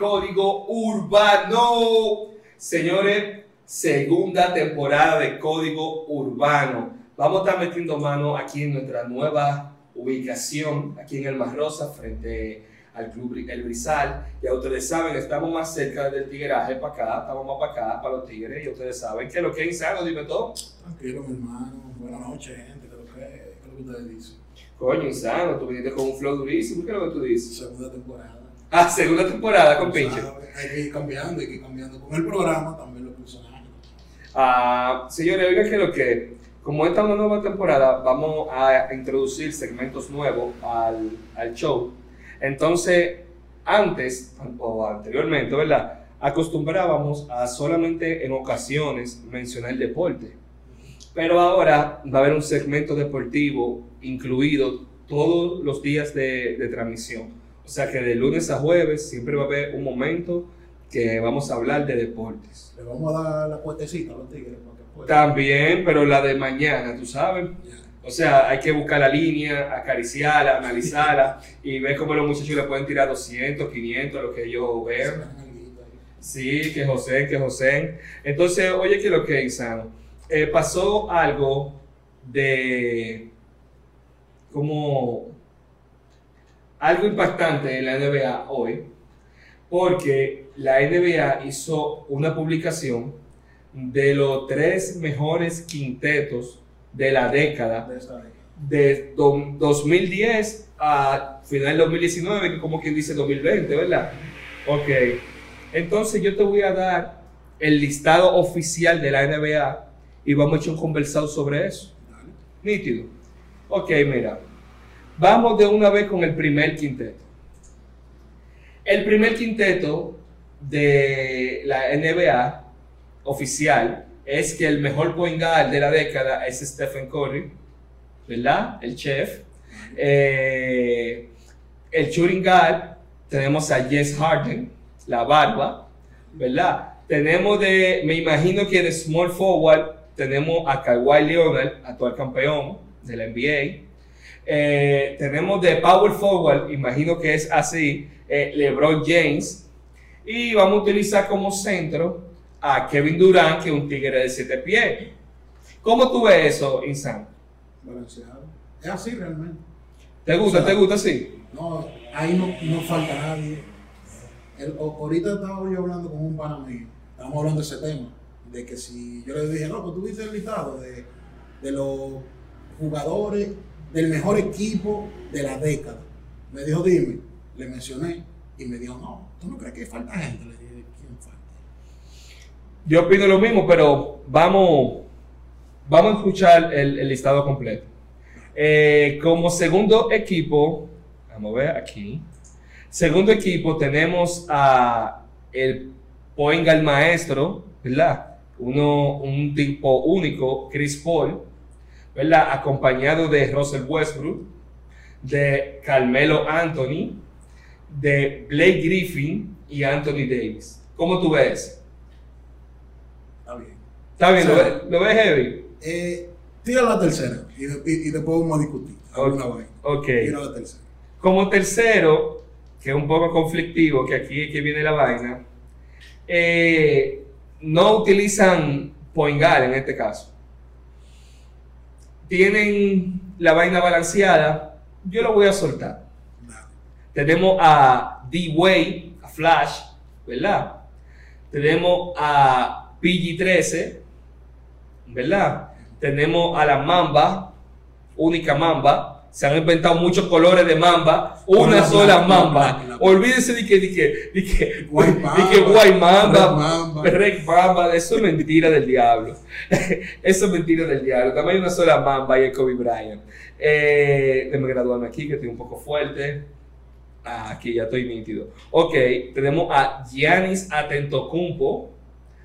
Código Urbano. Señores, segunda temporada de Código Urbano. Vamos a estar metiendo mano aquí en nuestra nueva ubicación, aquí en el Mar Rosa, frente al Club El Brizal. Ya ustedes saben, estamos más cerca del tigueraje para acá, estamos más para acá, para los tigres. Y ustedes saben que lo que es insano, dime todo. Tranquilo, mi hermano. Buenas noches, gente. ¿Qué que, qué es lo que ustedes dicen? Coño, insano, tú viniste con un flow durísimo. ¿Qué es lo que tú dices? Segunda temporada. Ah, segunda temporada con Pinche. Hay que ir cambiando, hay que ir cambiando. Con el programa también los personajes. Ah, señores, oigan que lo que, como esta es una nueva temporada, vamos a introducir segmentos nuevos al, al show. Entonces, antes o anteriormente, ¿verdad? Acostumbrábamos a solamente en ocasiones mencionar el deporte. Pero ahora va a haber un segmento deportivo incluido todos los días de, de transmisión. O sea que de lunes a jueves siempre va a haber un momento que vamos a hablar de deportes. Le vamos a dar la puestecita a los tigres. También, pero la de mañana, tú sabes. O sea, hay que buscar la línea, acariciarla, analizarla y ver cómo los muchachos le pueden tirar 200, 500, lo que alguito ahí. Sí, que José, que José. Entonces, oye, que lo que Insano. Eh, pasó algo de como algo impactante en la NBA hoy, porque la NBA hizo una publicación de los tres mejores quintetos de la década De esta década. de do- 2010 a final del 2019, que como quien dice 2020, ¿verdad? Ok. Entonces yo te voy a dar el listado oficial de la NBA y vamos a echar un conversado sobre eso. Nítido. Ok, mira. Vamos de una vez con el primer quinteto. El primer quinteto de la NBA oficial es que el mejor point guard de la década es Stephen Curry, ¿verdad? El chef. Eh, el shooting guard tenemos a Jess Harden, la barba, ¿verdad? Tenemos de, me imagino que de small forward tenemos a Kawhi Leonard, actual campeón de la NBA. Eh, tenemos de power forward, imagino que es así, eh, LeBron James. Y vamos a utilizar como centro a Kevin Durant, que es un tigre de 7 pies. ¿Cómo tú ves eso, Insan? Balanceado. Es así realmente. ¿Te gusta? O sea, ¿Te gusta así? No, ahí no, no falta nadie. El- ahorita estaba yo hablando con un pana mío, estábamos hablando de ese tema, de que si yo le dije, no, pues tú viste el listado de, de los jugadores del mejor equipo de la década. Me dijo, dime, le mencioné y me dijo, no, ¿tú no crees que falta gente? Le dije, ¿quién falta? Yo opino lo mismo, pero vamos, vamos a escuchar el, el listado completo. Eh, como segundo equipo, vamos a ver aquí. Segundo equipo tenemos a el point guard maestro, ¿verdad? Uno, un tipo único, Chris Paul, ¿verdad? Acompañado de Russell Westbrook, de Carmelo Anthony, de Blake Griffin y Anthony Davis. ¿Cómo tú ves? Está bien. ¿Está bien? ¿Lo, Sí. ves- lo ves heavy? Eh, tira la tercera y, y- y después vamos a discutir. alguna vaina. Ok. Tira la tercera. Como tercero, que es un poco conflictivo, que aquí es que viene la vaina, eh, no utilizan point guard en este caso. Tienen la vaina balanceada, yo lo voy a soltar. Tenemos a D-Way, a Flash, ¿verdad? Tenemos a PG-13, ¿verdad? Tenemos a la Mamba, única Mamba. Se han inventado muchos colores de Mamba, una La sola Mamba. la. Olvídense de que, de que, de que, que Mamba, Red Mamba. Eso es mentira del diablo. eso es mentira del diablo. También hay una sola Mamba y el Kobe Bryant. Eh, déjame graduarme aquí, que estoy un poco fuerte. Ah, aquí ya estoy nítido. Ok, tenemos a Giannis Atentocumpo,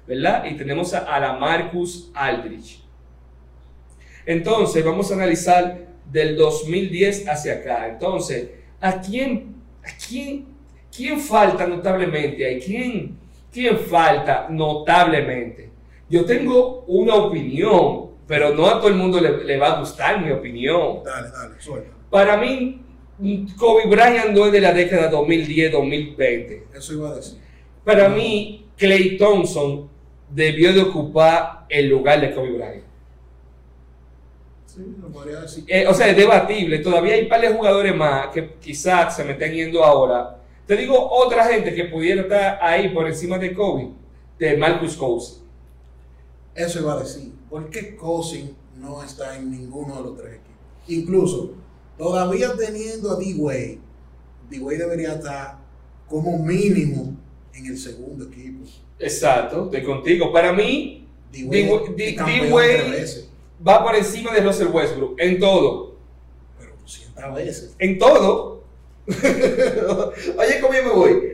¿verdad? Y tenemos a, a la Marcus Aldrich. Entonces, vamos a analizar del 2010 hacia acá. Entonces, ¿a quién, a quién, quién falta notablemente? ¿A quién, quién falta notablemente? Yo tengo una opinión, pero no a todo el mundo le, le va a gustar mi opinión. Dale, dale, suelta. Para mí, Kobe Bryant no es de la década 2010-2020. Eso iba a decir. Para mí, Clay Thompson debió de ocupar el lugar de Kobe Bryant. Sí, lo podría decir. Eh, o sea, es debatible. Todavía hay un par de jugadores más que quizás se me estén yendo ahora. Te digo otra gente que pudiera estar ahí por encima de Kobe, de Marcus Cousins. Eso iba a decir. ¿Por qué Cousin no está en ninguno de los tres equipos? Incluso, todavía teniendo a D-Way, D-Way debería estar como mínimo en el segundo equipo. Exacto, estoy contigo. Para mí, D-Wade Va por encima de Russell Westbrook en todo. pero 200 veces. En todo. Oye, ¿cómo yo me voy?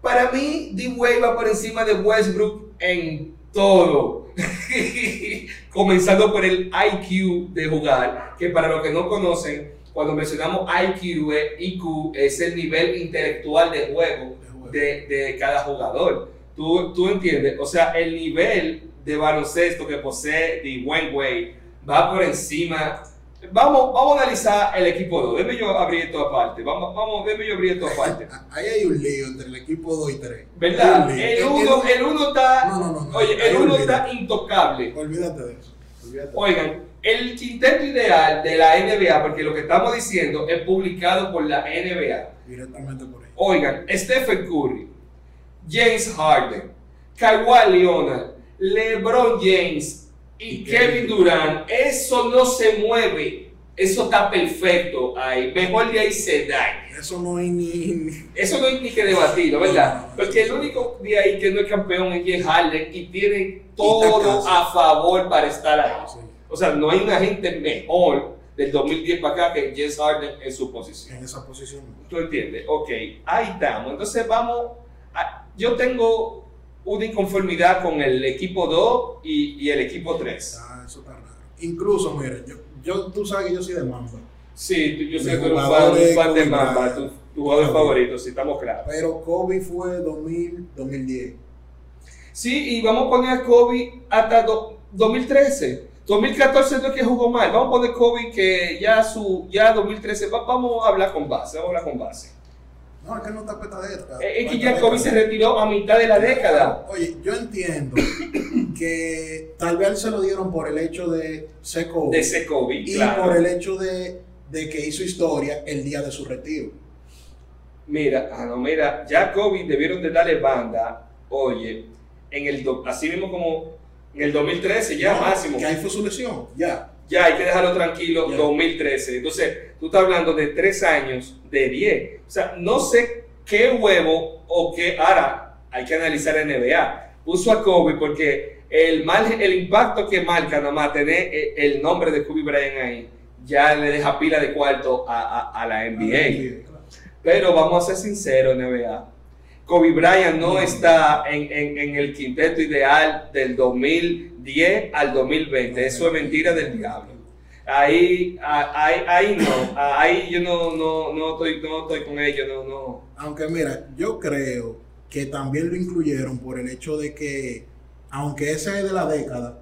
Para mí, D-Wade va por encima de Westbrook en todo. Comenzando por el IQ de jugar, que para los que no conocen, cuando mencionamos IQ, eh, IQ es el nivel intelectual de juego de juego. de, de cada jugador. ¿Tú, tú entiendes? O sea, el nivel de baloncesto que posee Dwayne Wade va por encima. Vamos, vamos a analizar el equipo 2. Déjame yo abrir esto aparte. Vamos, vamos, déjame yo abrir esto aparte. Ahí hay un lío entre el equipo 2 y 3. ¿Verdad? El 1 el uno está. No, no, no. Oye, el 1 olvídate. está intocable. Olvídate de eso. Olvídate. Oigan, el quinteto ideal de la NBA, porque lo que estamos diciendo es publicado por la NBA. Directamente por ahí. Oigan, Stephen Curry, James Harden, Kawhi Leonard, LeBron James y Y Kevin Durant, eso no se mueve. Eso está perfecto ahí. Mejor de ahí se da. Eso no hay ni. Eso no hay ni que debatirlo, ¿verdad? Porque el único de ahí que no es campeón es James Harden y tiene todo a favor para estar ahí. sí, O sea, no hay una gente mejor del 2010 para acá que James Harden en su posición. en esa posición. ¿Tú entiendes? Ok, ahí estamos. Entonces vamos. a- yo tengo una inconformidad con el equipo 2 y, y el equipo 3. Ah, eso está raro. Incluso, mire, yo, yo, tú sabes que yo soy de Mamba. Sí, tú- yo sé que tú eres un fan, de Mamba, tu, tu jugador favorito, sí, estamos claros. Pero Kobe fue 2000, 2010. Sí, y vamos a poner a Kobe hasta do- 2013. 2014 no es que jugó mal. Vamos a poner Kobe que ya su ya 2013. va- vamos a hablar con base. Vamos a hablar con base. No, es que no está petadeta. Es que ya Kobe se retiró a mitad de la década. Oye, yo entiendo que tal vez se lo dieron por el hecho de ser Kobe De ese Kobe, y claro. por el hecho de, de que hizo historia el día de su retiro. Mira, ah, no, mira, ya Kobe debieron de darle banda, oye, en el así mismo como en el 2013, ya No, máximo. Que ahí fue su lesión, ya. Ya hay que dejarlo tranquilo, Ya. 2013. Entonces, tú estás hablando de tres años, de 10. O sea, no sé qué huevo o qué. Ahora, hay que analizar la NBA. Puso a Kobe porque el, mal, el impacto que marca nada más tener eh, el nombre de Kobe Bryant ahí, ya le deja pila de cuarto a, a- a la NBA. Pero vamos a ser sinceros, NBA. Kobe Bryant no está en, en- en el quinteto ideal del 2010 al 2020. Eso es mentira del diablo. Ahí, ahí, ahí no. Ahí yo no, no, no, estoy, no estoy con ellos. No, no. Aunque mira, yo creo que también lo incluyeron por el hecho de que, aunque ese es de la década,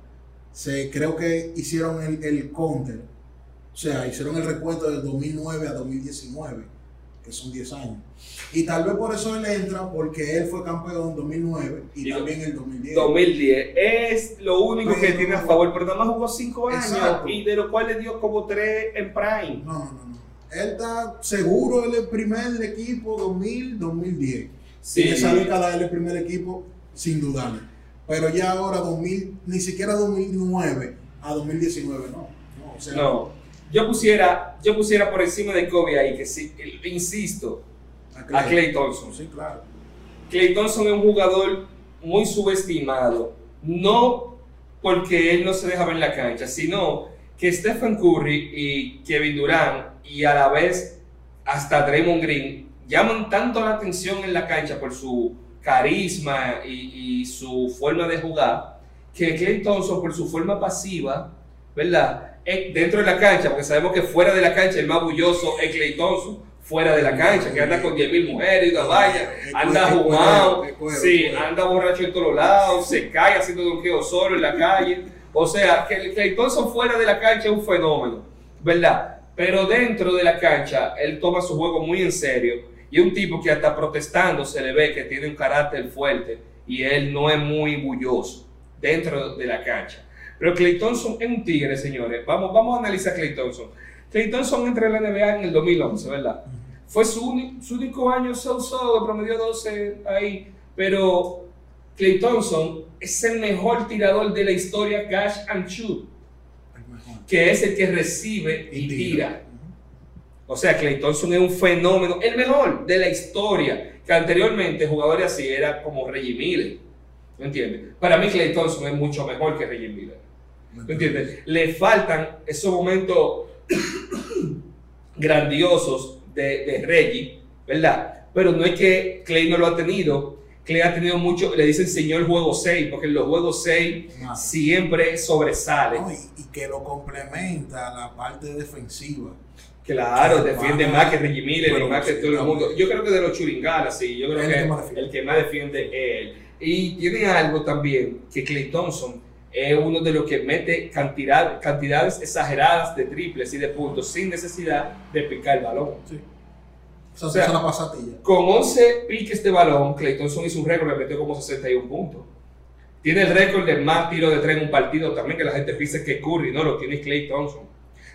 se, creo que hicieron el, el counter. O sea, hicieron el recuento del 2009 a 2019, que son 10 años. Y tal vez por eso él entra, porque él fue campeón en 2009 y Y también en el 2010. 2010 es lo único que tiene a favor, pero nada más jugó 5 años Exacto. y de los cuales dio como 3 en Prime. No, no, no, no. Él está seguro, él es el primer del equipo 2000-2010. Sí. En esa década él es el primer equipo, sin dudarlo. Pero ya ahora 2000, ni siquiera 2009 a 2019, no. No, o sea, No. Yo pusiera, yo pusiera por encima de Kobe ahí, que sí, insisto, a Clay Thompson. Sí, claro. Clay Thompson es un jugador muy subestimado, no porque él no se deja ver en la cancha, sino que Stephen Curry y Kevin Durant y a la vez hasta Draymond Green llaman tanto la atención en la cancha por su carisma y, y su forma de jugar, que Clay Thompson por su forma pasiva, ¿verdad? Eh, Dentro de la cancha, porque sabemos que fuera de la cancha el más bulloso es Clay Thompson, fuera de la cancha, que anda con 10.000 mujeres y una valla, anda jugado, sí, anda borracho en todos lados, se cae haciendo donqueo solo en la calle. O sea, que Clay Thompson fuera de la cancha es un fenómeno, ¿verdad? Pero dentro de la cancha, él toma su juego muy en serio. Y es un tipo que hasta protestando se le ve que tiene un carácter fuerte y él no es muy bulloso dentro de la cancha. Pero Clay Thompson es un tigre, señores. Vamos, vamos a analizar a Clay Thompson. Clay Thompson entra en la NBA en el 2011, ¿verdad? Fue su, su único año so-so, promedió 12 ahí. Pero Clay Thompson es el mejor tirador de la historia cash and shoot, que es el que recibe y tira. O sea, Clay Thompson es un fenómeno, el mejor de la historia. Que anteriormente jugadores así era como Reggie Miller. ¿Me entiendes? Para mí Clay Thompson es mucho mejor que Reggie Miller. ¿Me entiendes? Le faltan esos momentos grandiosos de, de Reggie, ¿verdad? Pero no es que Clay no lo ha tenido. Clay ha tenido mucho, le dicen señor juego 6, porque en los juegos 6 Ah. siempre sobresale. No, y, y que lo complementa la parte defensiva. Claro, defiende más que Reggie Miller más que todo el mundo. Yo creo que de los churingalas, sí, yo creo que, el que más defiende es él. Y tiene algo también, que Clay Thompson es uno de los que mete cantidad, cantidades exageradas de triples y de puntos sin necesidad de picar el balón. Sí. O sea, la pasatilla. Con 11 piques de balón, Clay Thompson hizo un récord, le metió como 61 puntos. Tiene el récord de más tiros de tres en un partido también, que la gente piensa que Curry, no, lo tiene Clay Thompson.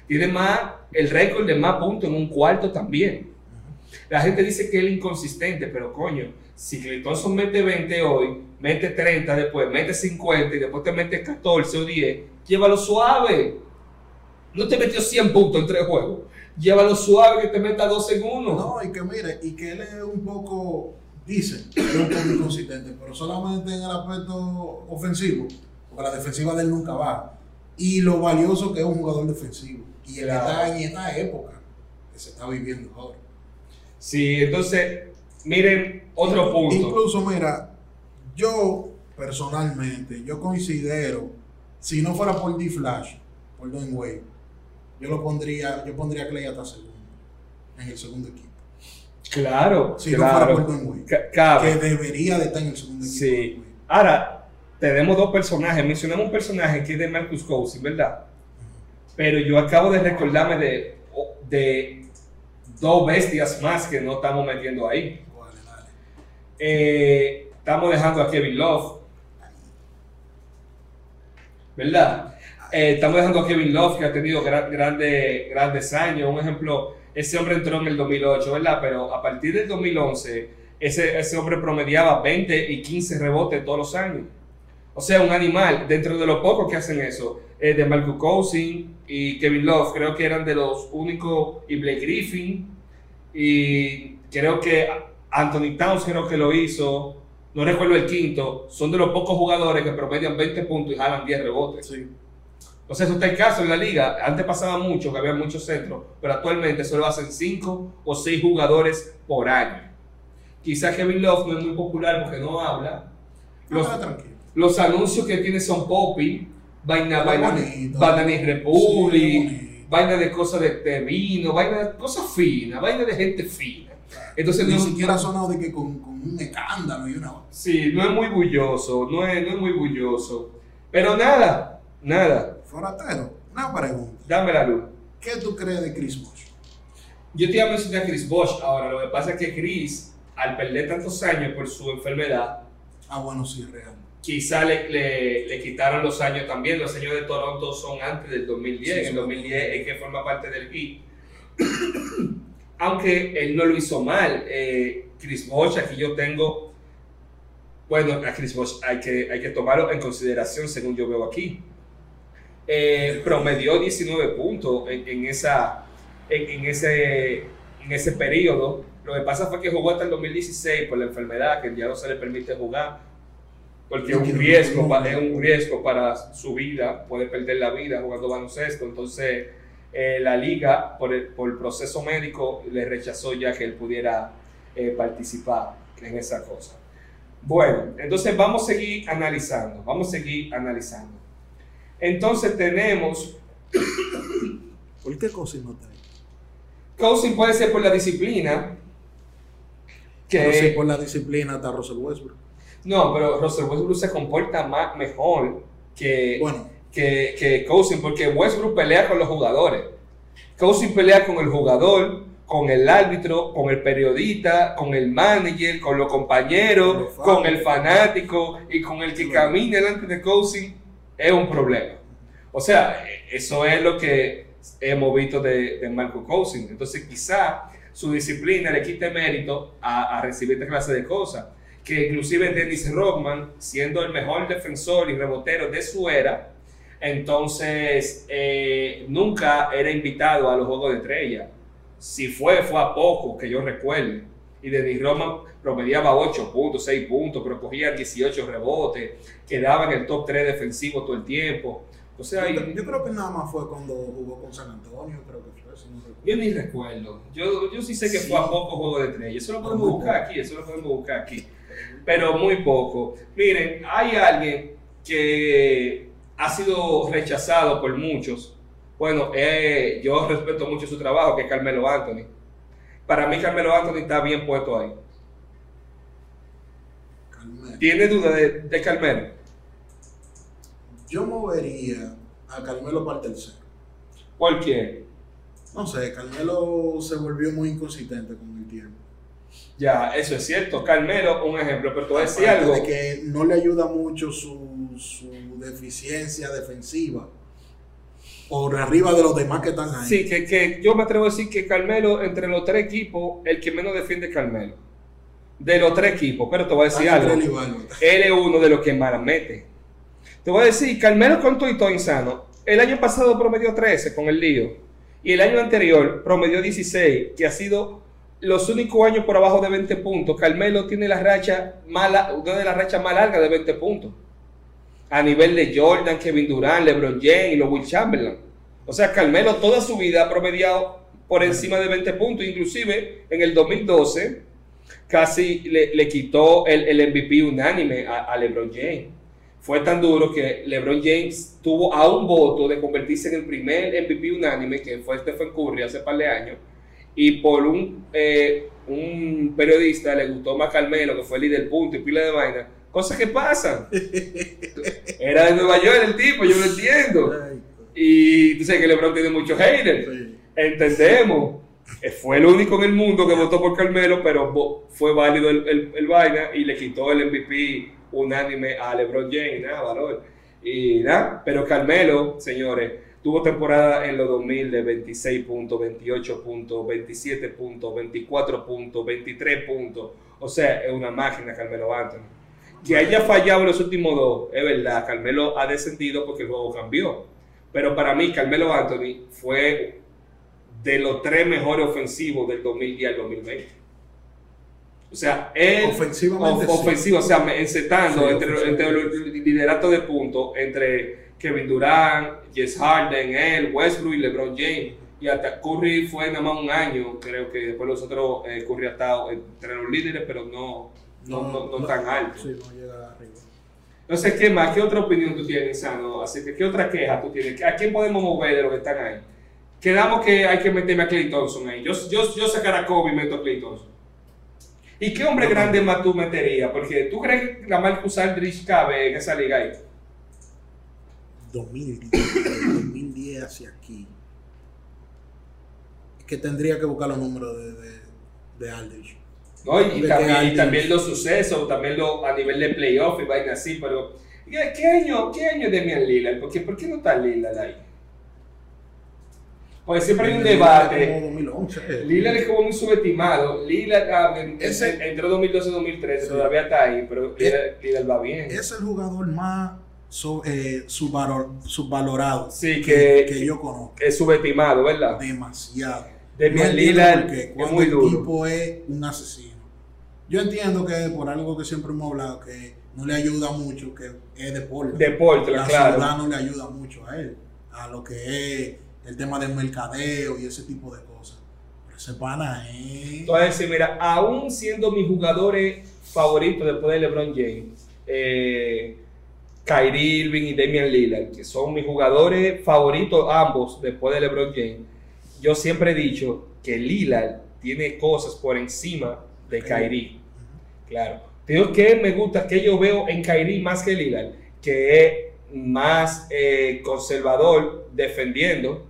Tiene más, el récord de más puntos en un cuarto también. La gente dice que él es inconsistente, pero coño, si Thompson mete 20 hoy, mete 30 después, mete 50 y después te mete 14 o 10, llévalo suave. No te metió 100 puntos en tres juegos. Llévalo suave que te meta 2 en uno. No, y que mire, y que él es un poco, dice, es un poco inconsistente, pero solamente en el aspecto ofensivo, porque la defensiva de él nunca va. Y lo valioso que es un jugador defensivo. Y en, Claro. esta, en esta época que se está viviendo ahora. Sí, entonces, miren otro punto. Incluso, mira, yo personalmente, yo considero, si no fuera por D-Flash, por Dwayne Wade, yo lo pondría, yo pondría a Clay hasta segundo, en el segundo equipo. Claro, Si no fuera por Dwayne Wade, que debería de estar en el segundo equipo. Sí. Ahora, tenemos dos personajes. Mencionamos un personaje que es de Marcus Cousins, ¿verdad? Pero yo acabo de recordarme de, de dos bestias más que no estamos metiendo ahí. Eh, estamos dejando a Kevin Love. ¿Verdad? Eh, estamos dejando a Kevin Love, que ha tenido gra- grande- grandes años. Un ejemplo, ese hombre entró en el 2008, ¿verdad? Pero a partir del 2011, ese, ese hombre promediaba 20 y 15 rebotes todos los años. O sea, un animal. Dentro de los pocos que hacen eso, eh, de Marcus Cousins y Kevin Love, creo que eran de los únicos, y Blake Griffin, y creo que Anthony Towns creo que lo hizo, no recuerdo el quinto, son de los pocos jugadores que promedian 20 puntos y jalan 10 rebotes. Sí. Sea, eso está el caso en la liga. Antes pasaba mucho, que había muchos centros, pero actualmente solo hacen 5 o 6 jugadores por año. Quizás Kevin Love no es muy popular porque no habla. Los, Ah, tranquilo. los anuncios que tiene son Poppy, vaina, vaina, Sí, Republic, bonito. vaina de cosas de, de vino, vaina de cosas finas, vaina de gente fina. Entonces Ni no, siquiera ha sonado de que con, con un escándalo y una. Sí, no es muy bulloso, no es, no es muy bulloso. Pero nada, nada, Foratero, una pregunta. dame la luz. ¿Qué tú crees de Chris Bosh? Yo te iba a mencionar a Chris Bosch ahora, lo que pasa es que Chris, al perder tantos años por su enfermedad, Ah, bueno, sí, real. quizá le, le, le quitaron los años también. Los años de Toronto son antes del 2010. Sí, en el sí. 2010 es que forma parte del Heat. Aunque él no lo hizo mal. Eh, Chris Bosch, aquí yo tengo. Bueno, a Chris Bosch hay que, hay que tomarlo en consideración según yo veo aquí. Eh, promedió 19 puntos en, en esa, en, en ese, en ese periodo. Lo que pasa fue que jugó hasta el 2016 por la enfermedad, que ya no se le permite jugar porque es un riesgo, es un riesgo para su vida, puede perder la vida jugando baloncesto. Entonces, eh, la liga, por el, por el proceso médico, le rechazó ya que él pudiera eh, participar en esa cosa. Bueno, entonces vamos a seguir analizando, vamos a seguir analizando. Entonces tenemos, ¿Por qué Cousins no está ahí? coaching puede ser por la disciplina, Pero sí, que por la disciplina está Russell Westbrook. no, pero Russell Westbrook se comporta más, mejor que, Bueno, que, que Cousins, porque Westbrook pelea con los jugadores. Cousins pelea con el jugador, con el árbitro, con el periodista, con el manager, con los compañeros, con el fanático y con el que camina delante de Cousins, es un problema. O sea, eso es lo que hemos visto de, de Marco Cousins. Entonces, quizá su disciplina le quite mérito a, a recibir esta clase de cosas. Que inclusive Dennis Rodman, siendo el mejor defensor y rebotero de su era, entonces eh, nunca era invitado a los Juegos de Estrella. Si fue, fue a poco, que yo recuerde. Y Dennis Rodman promediaba 8 puntos, 6 puntos, pero cogía 18 rebotes, quedaba en el top 3 defensivo todo el tiempo. O sea, yo, creo que nada más fue cuando jugó con San Antonio, creo que fue, si no recuerdo. Yo ni recuerdo. Yo, yo sí sé que Sí. fue a poco juego de estrella. Eso lo podemos buscar aquí, eso lo podemos buscar aquí. Pero muy poco. Miren, hay alguien que ha sido rechazado por muchos. Bueno, eh, yo respeto mucho su trabajo, que es Carmelo Anthony. Para mí Carmelo Anthony está bien puesto ahí. Carmelo. ¿Tiene duda de, de Carmelo? Yo movería a Carmelo para el tercero. ¿Por qué? No sé, Carmelo se volvió muy inconsistente con el tiempo. Ya, eso es cierto. Carmelo, un ejemplo, pero decir Aparte algo. de que no le ayuda mucho su, su deficiencia defensiva por arriba de los demás que están ahí. Sí, que, que yo me atrevo a decir que Carmelo, entre los tres equipos, el que menos defiende es Carmelo. De los tres equipos, pero te voy a decir algo. él es uno de los que más la mete. Te voy a decir, Carmelo con todo y todo insano. El año pasado promedió 13 con el lío. Y el año anterior promedió 16, que ha sido los únicos años por abajo de 20 puntos. Carmelo tiene la racha mala, una de las rachas más largas de 20 puntos. A nivel de Jordan, Kevin Durant, LeBron James y los Will Chamberlain. O sea, Carmelo toda su vida ha promediado por encima de 20 puntos. Inclusive en el 2012 casi le, le quitó el, el MVP unánime a, LeBron James. Fue tan duro que LeBron James tuvo a un voto de convertirse en el primer MVP unánime, que fue Stephen Curry hace par de años, y por un, eh, un periodista le gustó más Carmelo, que fue el líder punto y pila de vaina. Cosas que pasan. Era de Nueva York el tipo, yo lo entiendo. Y tú sabes que LeBron tiene muchos haters. Entendemos. Fue el único en el mundo que votó por Carmelo, pero fue válido el, el- el vaina y le quitó el MVP unánime a LeBron James, nada, valor. Y nada, pero Carmelo, señores, tuvo temporada en los 2000 de 26 puntos, 28 puntos, 27 puntos, 24 puntos, 23 puntos. O sea, es una máquina Carmelo Anthony. Que haya fallado los últimos dos, es verdad, Carmelo ha descendido porque el juego cambió. Pero para mí, Carmelo Anthony fue de los tres mejores ofensivos del 2010 al 2020. O sea, él. Ofensivamente, of- sí. ofensivo, o sea, encetando Sí, entre, entre el liderato de puntos entre Kevin Durant, Jess Harden, él, Westbrook y LeBron James. Y hasta Curry fue nada más un año, creo que después los otros, eh, Curry ha estado entre los líderes, pero no, no, no, no tan alto. Sí, no llega arriba. Entonces, ¿qué más? ¿Qué otra opinión tú tienes, Sano? Así que, ¿qué otra queja tú tienes? ¿A quién podemos mover de los que están ahí? Quedamos que hay que meterme a Clay Thompson ahí. Yo, yo, yo sacar a Kobe y meto a Clay Thompson. ¿Y qué hombre grande más tú meterías? Porque tú crees que la Marcus Aldridge cabe en esa liga ahí. 2010, 2010 hacia aquí. Es que tendría que buscar los números de, de, de Aldridge. ¿No? Y, De también, y también los sucesos, también lo, a nivel de playoff y vaina así, pero ¿qué, qué año, qué año es Damian Lillard? Porque, ¿Por qué no está Lillard ahí? Porque siempre hay un debate. Como 2011. Lillard es como muy subestimado. Lillard ah, entró 2012-2013, Sí. todavía está ahí, pero Lillard, Lillard va bien. Es el jugador más so- eh, subvalor- subvalorado Sí, que, que- que yo conozco. Es subestimado, ¿verdad? Demasiado. Damian No Lillard por qué, es cuando muy el duro. tipo es un asesino. Yo entiendo que por algo que siempre hemos hablado, que no le ayuda mucho, que es deporte. Deporte, la claro. ciudad no le ayuda mucho a él, a lo que es el tema del mercadeo y ese tipo de cosas. Pero ese pana es... Entonces, mira, aún siendo mis jugadores favoritos después de LeBron James, eh, Kyrie Irving y Damian Lillard, que son mis jugadores favoritos ambos después de LeBron James, yo siempre he dicho que Lillard tiene cosas por encima de Kyrie. Claro. Digo que me gusta, que yo veo en Kyrie más que Lillard, que es más eh, conservador defendiendo.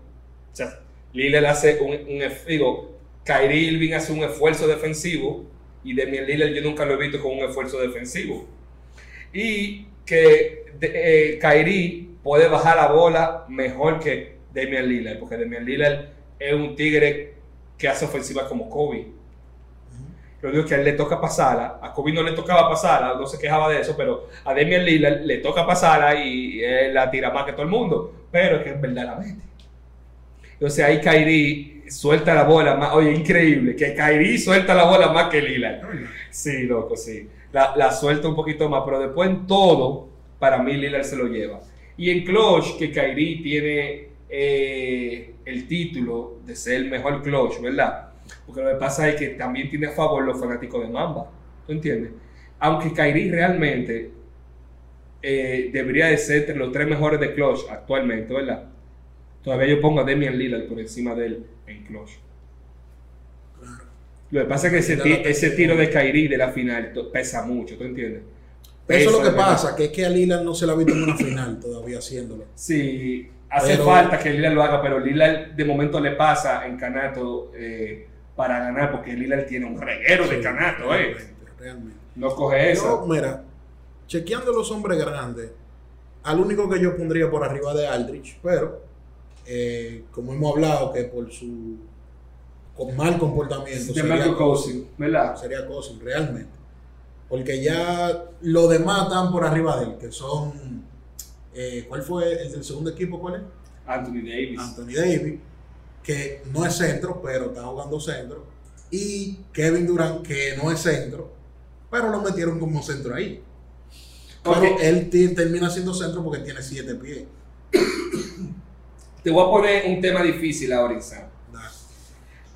O sea, Lillard hace un, digo, Kyrie Irving hace un esfuerzo defensivo y Damian Lillard yo nunca lo he visto con un esfuerzo defensivo. Y que de- eh, Kyrie puede bajar la bola mejor que Damian Lillard, porque Damian Lillard es un tigre que hace ofensiva como Kobe. Lo único que a él le toca pasarla, a Kobe no le tocaba pasarla, no se quejaba de eso, pero a Damian Lillard le toca pasarla y él la tira más que todo el mundo, pero es que en verdad la mete. Entonces ahí Kyrie suelta la bola más, oye, increíble, que Kyrie suelta la bola más que Lillard. Sí, loco, sí. La, la suelta un poquito más, pero después en todo, para mí Lillard se lo lleva. Y en clutch, que Kyrie tiene eh, el título de ser el mejor clutch, ¿verdad? Porque lo que pasa es que también tiene a favor los fanáticos de Mamba. ¿Tú entiendes? Aunque Kyrie realmente eh, debería de ser entre los tres mejores de clutch actualmente, ¿verdad? Todavía yo pongo a Damian Lillard por encima de él en clutch. Claro. Lo que pasa es que ese, ti- la tiro de Kyrie de la final pesa mucho, ¿tú entiendes? Eso es lo que pasa, que es que a Lillard no se le ha visto en una final todavía haciéndolo. Sí, hace Pero- falta que Lillard lo haga, pero Lillard de momento le pasa en canato eh, para ganar, porque Lillard tiene un reguero de Sí, canato, ¿eh? Realmente, realmente. No coge esa. Yo, mira, chequeando los hombres grandes, al único que yo pondría por arriba de Aldrich, pero eh, como hemos hablado, que por su con mal comportamiento de Marco Cousins, ¿verdad? sería Cousins, realmente. Porque ya los demás están por arriba de él, que son. eh, ¿Cuál fue el del segundo equipo? ¿Cuál es? Anthony Davis. Anthony Davis, que no es centro, pero está jugando centro. Y Kevin Durant, que no es centro, pero lo metieron como centro ahí. Pero Ok. él termina siendo centro porque tiene siete pies. Te voy a poner un tema difícil ahora. Da.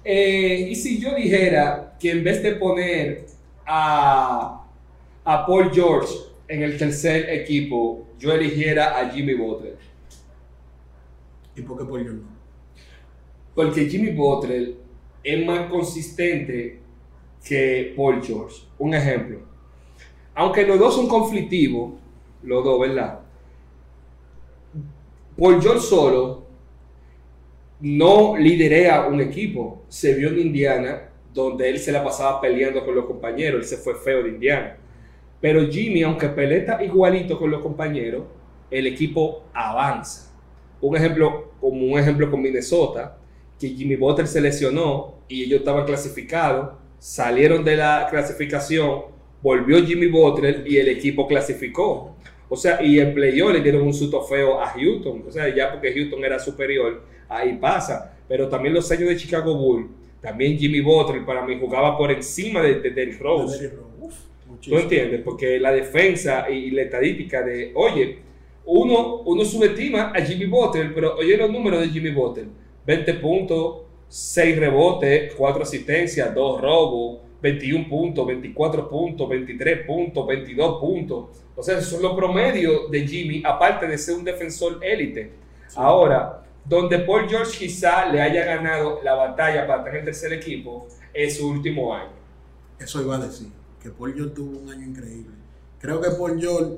Eh, y si yo dijera que en vez de poner a, a Paul George en el tercer equipo, yo eligiera a Jimmy Butler. ¿Y por qué por yo no? Porque Jimmy Butler es más consistente que Paul George. Un ejemplo. Aunque los dos son conflictivos, los dos, ¿verdad? Paul George solo no liderea un equipo. Se vio en Indiana, donde él se la pasaba peleando con los compañeros. Él se fue feo de Indiana. Pero Jimmy, aunque peleta igualito con los compañeros, el equipo avanza. Un ejemplo, como un ejemplo con Minnesota, que Jimmy Butler se lesionó y ellos estaban clasificados, salieron de la clasificación, volvió Jimmy Butler y el equipo clasificó. O sea, y en playoff le dieron un susto feo a Houston. O sea, ya porque Houston era superior, ahí pasa. Pero también los años de Chicago Bulls, también Jimmy Butler para mí jugaba por encima de, de Derrick Rose. ¿Tú entiendes? Porque la defensa y la estadística de, oye, uno, uno subestima a Jimmy Butler, pero oye los números de Jimmy Butler. 20 puntos, 6 rebotes, 4 asistencias, 2 robos, 21 puntos, 24 puntos, 23 puntos, 22 puntos. O sea, esos son los promedios de Jimmy, aparte de ser un defensor élite. Ahora, donde Paul George quizá le haya ganado la batalla para tener el tercer equipo, es su último año. Eso iba a decir, que Paul George tuvo un año increíble. Creo que Paul George,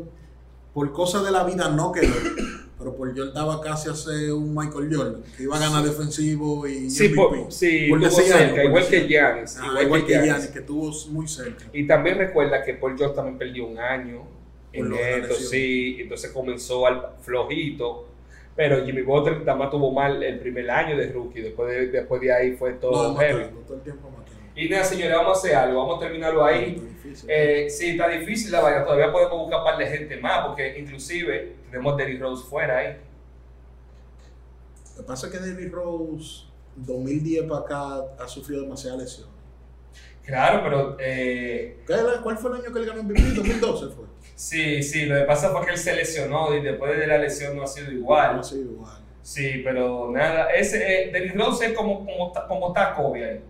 por cosas de la vida, no quedó. Pero Paul George estaba casi a ser un Michael Jordan, que iba a ganar defensivo y Sí, MVP. por, sí, Por algo, cerca, por igual que Giannis. Ah, igual, que Giannis. Giannis, que estuvo muy cerca. Y también recuerda que Paul George también perdió un año Por en esto, sí, entonces comenzó al flojito. Pero Jimmy Butler también tuvo mal el primer año de rookie, después de, después de ahí fue todo No, heavy. matando, todo el tiempo matando. Y nada, señores, vamos a hacer algo, vamos a terminarlo ahí. Está difícil. Eh, sí, está difícil la vaina, todavía podemos buscar un par de gente más, porque inclusive tenemos Derrick Rose fuera ahí. Lo que pasa es que David Rose, 2010 para acá, ha sufrido demasiadas lesiones. Claro, pero eh, ¿Qué era- ¿Cuál fue el año que él ganó MVP? 2012 fue. sí, sí, lo que pasa fue que él se lesionó y después de la lesión no ha sido igual. No ha sido igual. Sí, pero nada, ese, eh, Derrick Rose es como, como, como Kobe ahí.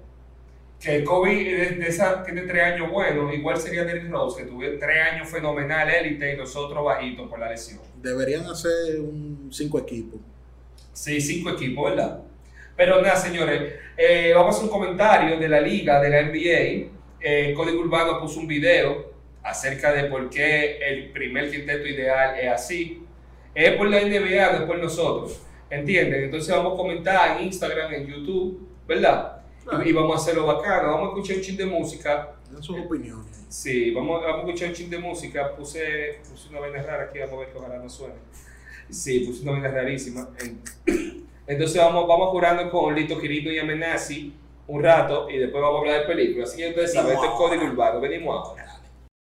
Que Kobe de, de esa, tiene tres años buenos, igual sería Derrick Rose, que tuvo tres años fenomenal élite y nosotros bajitos por la lesión. Deberían hacer un cinco equipos. Sí, cinco equipos, ¿verdad? Pero nada, señores, eh, vamos a hacer un comentario de la liga, de la NBA. Eh, Código Urbano puso un video acerca de por qué el primer quinteto ideal es así. Es por la NBA, no es por nosotros. ¿Entienden? Entonces vamos a comentar en Instagram, en YouTube, ¿verdad? Claro. Y, vamos a hacerlo bacano. Vamos a escuchar un chin de música. Dan sus opiniones. Sí, vamos, vamos a escuchar un chin de música. Puse, puse una vaina rara aquí, vamos a ver que ojalá no suene. Sí, puse una vaina rarísima. En- Entonces vamos, vamos jurando con Lito Quirino y Amenazi un rato y después vamos a hablar de películas. Así que ustedes saben, este es código urbano. Venimos ahora.